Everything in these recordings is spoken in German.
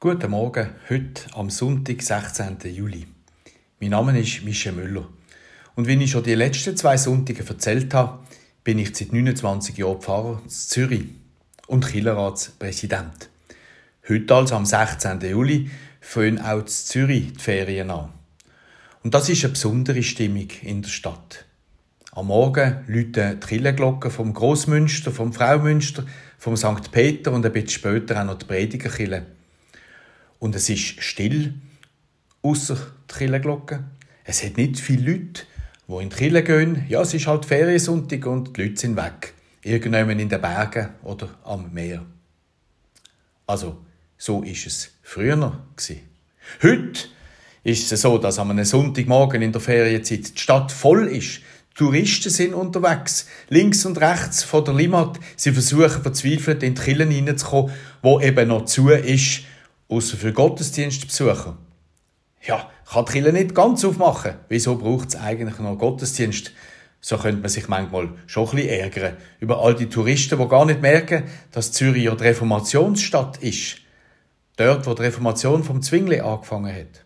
Guten Morgen, heute am Sonntag, 16. Juli. Mein Name ist Michel Müller. Und wie ich schon die letzten zwei Sonntage erzählt habe, bin ich seit 29 Jahren Pfarrer in Zürich und Killerratspräsident. Heute also am 16. Juli fangen auch in Zürich die Ferien an. Und das ist eine besondere Stimmung in der Stadt. Am Morgen läuten die Kirchenglocken vom Großmünster, vom Fraumünster, vom St. Peter und ein bisschen später auch noch die Predigerkirche und es ist still, außer die Kirchenglocke. Es hat nicht viele Leute, die in die Kirche gehen. Ja, es ist halt Feriensonntag und die Leute sind weg. Irgendjemand in den Bergen oder am Meer. Also, so ist es früher. Heute ist es so, dass am Sonntagmorgen in der Ferienzeit die Stadt voll ist. Touristen sind unterwegs, links und rechts von der Limmat. Sie versuchen verzweifelt in die Kirchen hineinzukommen, wo eben noch zu ist außer für Gottesdienstbesucher. Ja, kann die Kirche nicht ganz aufmachen. Wieso braucht es eigentlich noch Gottesdienst? So könnte man sich manchmal schon ein bisschen ärgern über all die Touristen, die gar nicht merken, dass Zürich ja die Reformationsstadt ist. Dort, wo die Reformation vom Zwingli angefangen hat.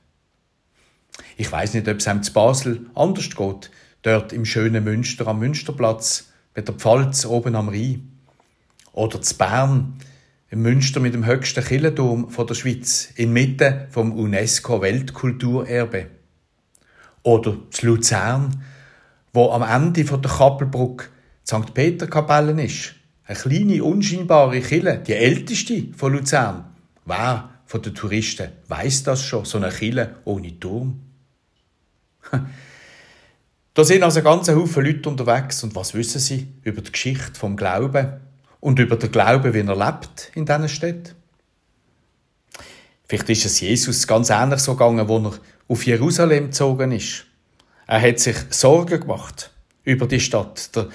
Ich weiß nicht, ob es einem zu Basel anders geht. Dort im schönen Münster am Münsterplatz, mit der Pfalz oben am Rhein. Oder zu Bern, Münster mit dem höchsten Kirchenturm der Schweiz, inmitten vom UNESCO-Weltkulturerbe. Oder zu Luzern, wo am Ende der Kappelbrücke die St. Peter-Kapelle ist. Eine kleine, unscheinbare Kille, die älteste von Luzern. Wer von den Touristen weiß das schon, so eine Kille ohne Turm? da sind also ganz Haufen Leute unterwegs und was wissen sie über die Geschichte vom Glauben und über den Glauben, wie er lebt in diesen Städten. Vielleicht ist es Jesus ganz ähnlich so gegangen, wo er auf Jerusalem gezogen ist. Er hat sich Sorgen gemacht über die Stadt. Der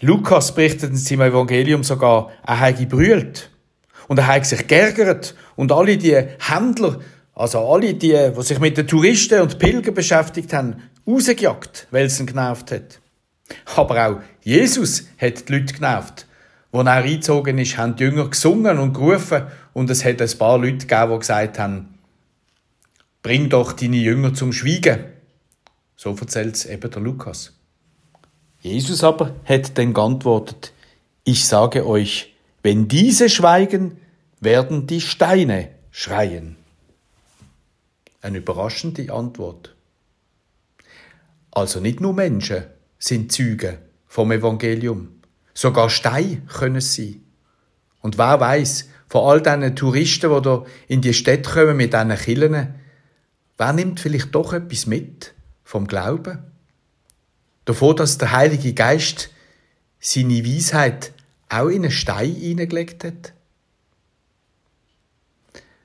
Lukas berichtet in seinem Evangelium sogar, er habe gebrüllt. Und er hat sich geärgert. Und alle die Händler, also alle die, die sich mit den Touristen und Pilgern beschäftigt haben, rausgejagt, weil es ihn genervt hat. Aber auch Jesus hat die Leute genervt. Als er eingezogen ist, haben die Jünger gesungen und gerufen und es hat ein paar Leute gegeben, die gesagt haben, bring doch deine Jünger zum Schweigen. So erzählt es eben der Lukas. Jesus aber hat dann geantwortet, ich sage euch, wenn diese schweigen, werden die Steine schreien. Eine überraschende Antwort. Also nicht nur Menschen sind Züge vom Evangelium. Sogar Steine können es sein. Und wer weiß, von all diesen Touristen, die da in die Städte kommen mit diesen Killen, wer nimmt vielleicht doch etwas mit vom Glauben? Davon, dass der Heilige Geist seine Weisheit auch in einen Stein hineingelegt hat?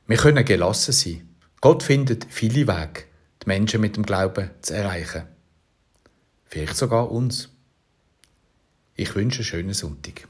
Wir können gelassen sein. Gott findet viele Wege, die Menschen mit dem Glauben zu erreichen. Vielleicht sogar uns. Ich wünsche einen schönen Sonntag.